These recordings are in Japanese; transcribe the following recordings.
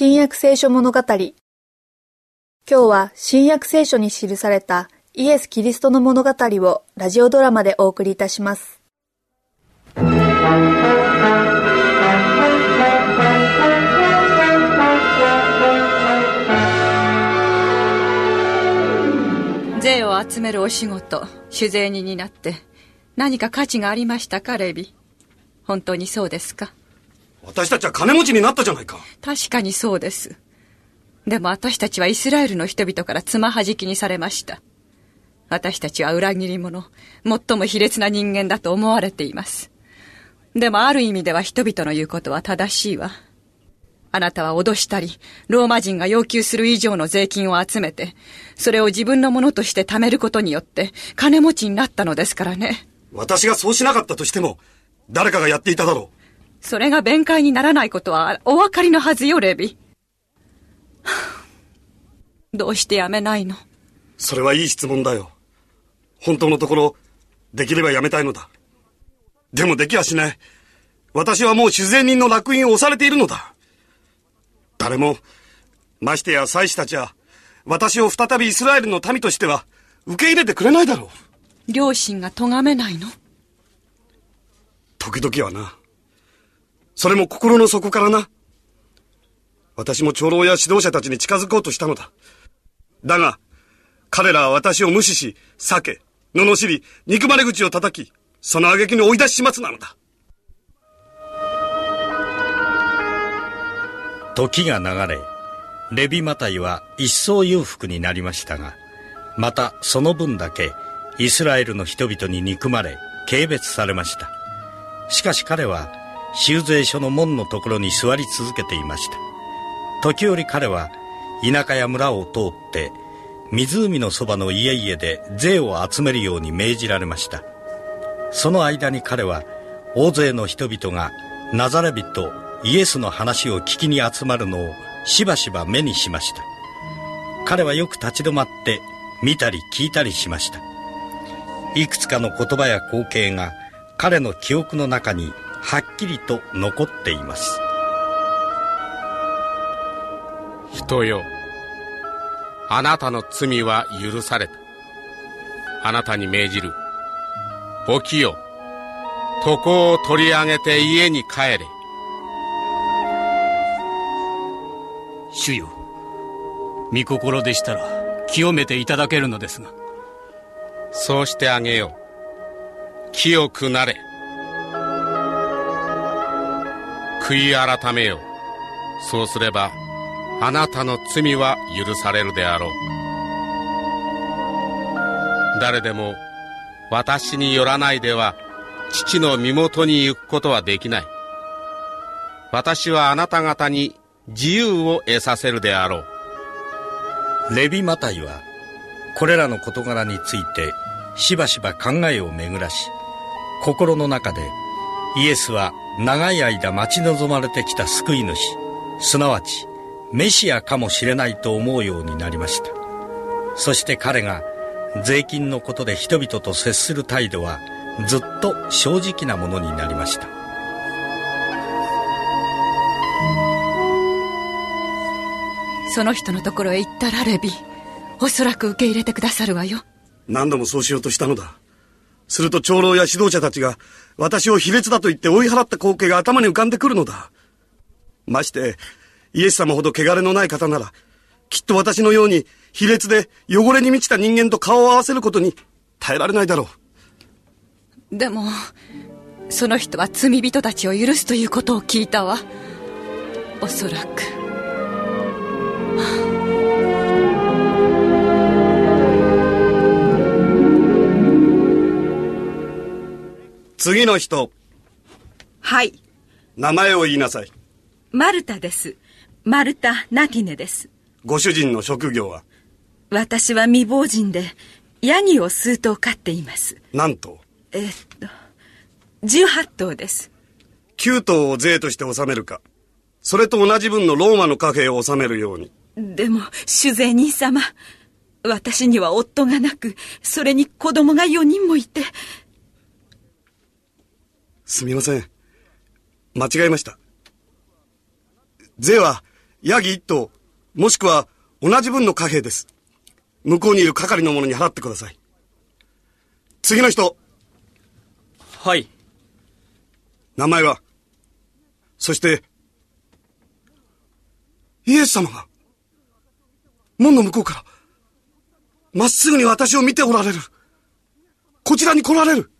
新約聖書物語。今日は新約聖書に記されたイエス・キリストの物語をラジオドラマでお送りいたします。税を集めるお仕事酒税人になって何か価値がありましたかレビ？本当にそうですか？私たちは金持ちになったじゃないか。確かにそうです。でも私たちはイスラエルの人々からつまはじきにされました。私たちは裏切り者、最も卑劣な人間だと思われています。でもある意味では人々の言うことは正しいわ。あなたは脅したり、ローマ人が要求する以上の税金を集めて、それを自分のものとして貯めることによって、金持ちになったのですからね。私がそうしなかったとしても、誰かがやっていただろう。それが弁解にならないことはお分かりのはずよ、レビ。どうしてやめないの？それはいい質問だよ。本当のところ、できればやめたいのだ。でもできはしない。私はもう主税人の烙印を押されているのだ。誰も、ましてや祭司たちは、私を再びイスラエルの民としては、受け入れてくれないだろう。両親が咎めないの？時々はな。それも心の底からな。私も長老や指導者たちに近づこうとしたのだ。だが、彼らは私を無視し、避け、罵り、憎まれ口を叩き、その挙句に追い出し始末なのだ。時が流れ、レビマタイは一層裕福になりましたが、またその分だけイスラエルの人々に憎まれ、軽蔑されました。しかし彼は修税所の門のところに座り続けていました。時折彼は田舎や村を通って湖のそばの家々で税を集めるように命じられました。その間に彼は大勢の人々がナザレ人イエスの話を聞きに集まるのをしばしば目にしました。彼はよく立ち止まって見たり聞いたりしました。いくつかの言葉や光景が彼の記憶の中にはっきりと残っています。人よ。あなたの罪は許された。あなたに命じる。起きよ。床を取り上げて家に帰れ。主よ。御心でしたら清めていただけるのですが。そうしてあげよう。清くなれ悔い改めよ。そうすればあなたの罪は許されるであろう。誰でも私によらないでは父の身元に行くことはできない。私はあなた方に自由を得させるであろう。レビマタイはこれらの事柄についてしばしば考えを巡らし心の中でイエスは長い間待ち望まれてきた救い主。すなわちメシアかもしれないと思うようになりました。そして彼が税金のことで人々と接する態度はずっと正直なものになりました。その人のところへ行ったらレビおそらく受け入れてくださるわよ。何度もそうしようとしたのだすると長老や指導者たちが私を卑劣だと言って追い払った光景が頭に浮かんでくるのだ。まして、イエス様ほど汚れのない方なら、きっと私のように卑劣で汚れに満ちた人間と顔を合わせることに耐えられないだろう。でも、その人は罪人たちを許すということを聞いたわ。おそらく。次の人。はい。名前を言いなさい。マルタです。マルタ・ナティネです。ご主人の職業は？私は未亡人で、ヤギを数頭飼っています。何頭えー、っと、18頭です。9頭を税として納めるか。それと同じ分のローマの貨幣を納めるように。でも、主税人様。私には夫がなく、それに子供が4人もいて。すみません。間違えました。税はヤギ一頭、もしくは同じ分の貨幣です。向こうにいる係の者に払ってください。次の人、はい。名前はそして、イエス様が、門の向こうから、まっすぐに私を見ておられる。こちらに来られる。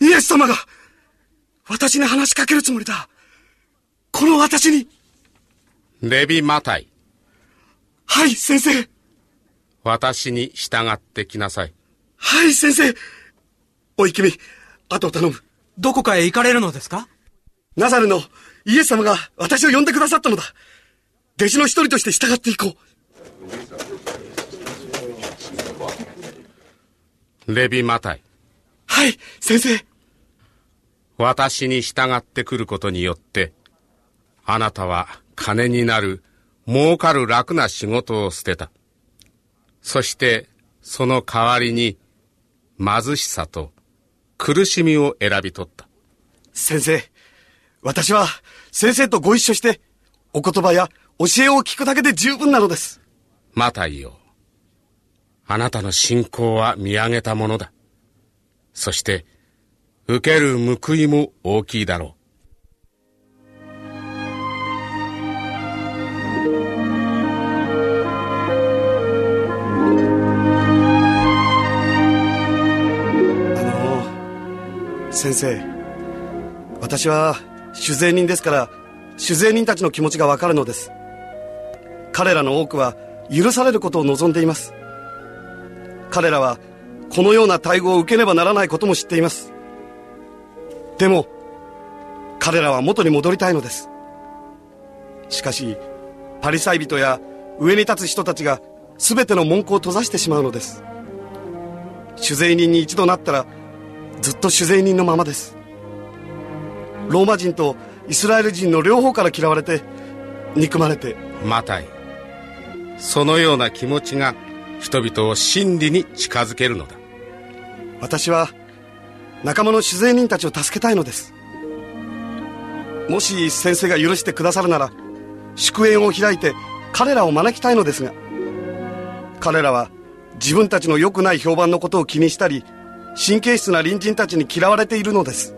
イエス様が、私に話しかけるつもりだ。この私に。レビ・マタイ、はい、先生。私に従ってきなさい。はい、先生。おい、君、後を頼む。どこかへ行かれるのですか？ナザレのイエス様が私を呼んでくださったのだ。弟子の一人として従っていこう。レビ・マタイ、はい、先生。私に従ってくることによって、あなたは金になる、儲かる楽な仕事を捨てた。そして、その代わりに、貧しさと苦しみを選び取った。先生、私は先生とご一緒して、お言葉や教えを聞くだけで十分なのです。マタイよ。あなたの信仰は見上げたものだ。そして、受ける報いも大きいだろうあの、先生、私は酒税人ですから、酒税人たちの気持ちがわかるのです。彼らの多くは許されることを望んでいます。彼らはこのような待遇を受けねばならないことも知っています。でも、彼らは元に戻りたいのです。しかし、パリサイ人や上に立つ人たちが全ての門戸を閉ざしてしまうのです。酒税人に一度なったらずっと酒税人のままですローマ人とイスラエル人の両方から嫌われて憎まれてう。マタイ。そのような気持ちが人々を真理に近づけるのだ。私は仲間の酒税人たちを助けたいのですもし先生が許してくださるなら祝宴を開いて彼らを招きたいのですが彼らは自分たちの良くない評判のことを気にしたり神経質な隣人たちに嫌われているのです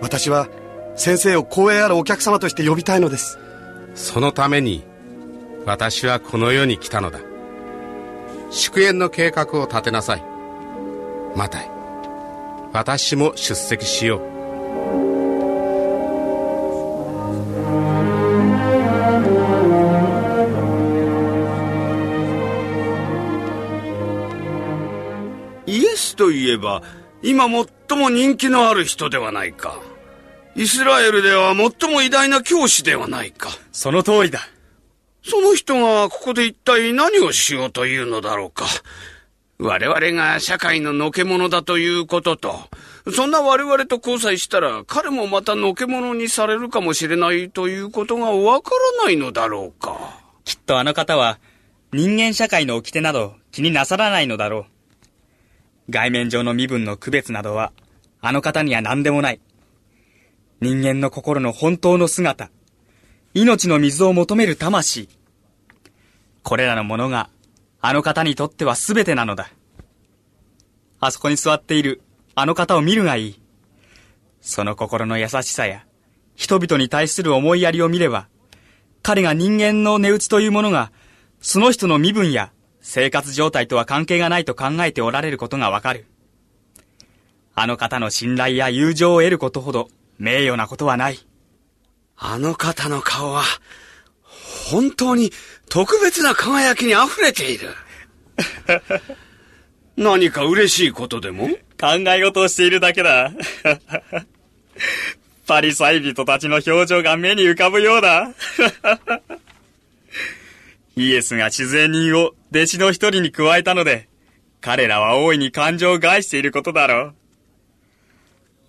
私は先生を光栄あるお客様として呼びたいのですそのために、私はこの世に来たのだ。祝宴の計画を立てなさい。マタイ。私も出席しよう。イエスといえば、今最も人気のある人ではないか。イスラエルでは最も偉大な教師ではないか。その通りだ。その人がここで一体何をしようというのだろうか。我々が社会ののけ者だということと、そんな我々と交際したら彼もまたのけ者にされるかもしれないということがわからないのだろうか。きっとあの方は人間社会の掟など気になさらないのだろう。外面上の身分の区別などはあの方には何でもない。人間の心の本当の姿、命の水を求める魂。これらのものがあの方にとっては全てなのだ。あそこに座っているあの方を見るがいい。その心の優しさや人々に対する思いやりを見れば、彼が人間の値打ちというものが、その人の身分や生活状態とは関係がないと考えておられることがわかる。あの方の信頼や友情を得ることほど名誉なことはない。あの方の顔は、本当に特別な輝きに溢れている。何か嬉しいことでも？考え事をしているだけだ。パリサイ人たちの表情が目に浮かぶようだ。イエスが自然人を弟子の一人に加えたので、彼らは大いに感情を害していることだろ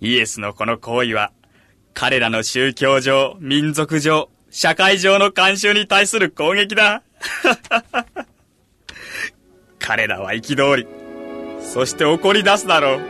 う。イエスのこの行為は、彼らの宗教上、民族上、社会上の慣習に対する攻撃だ。彼らは憤り、そして怒り出すだろう。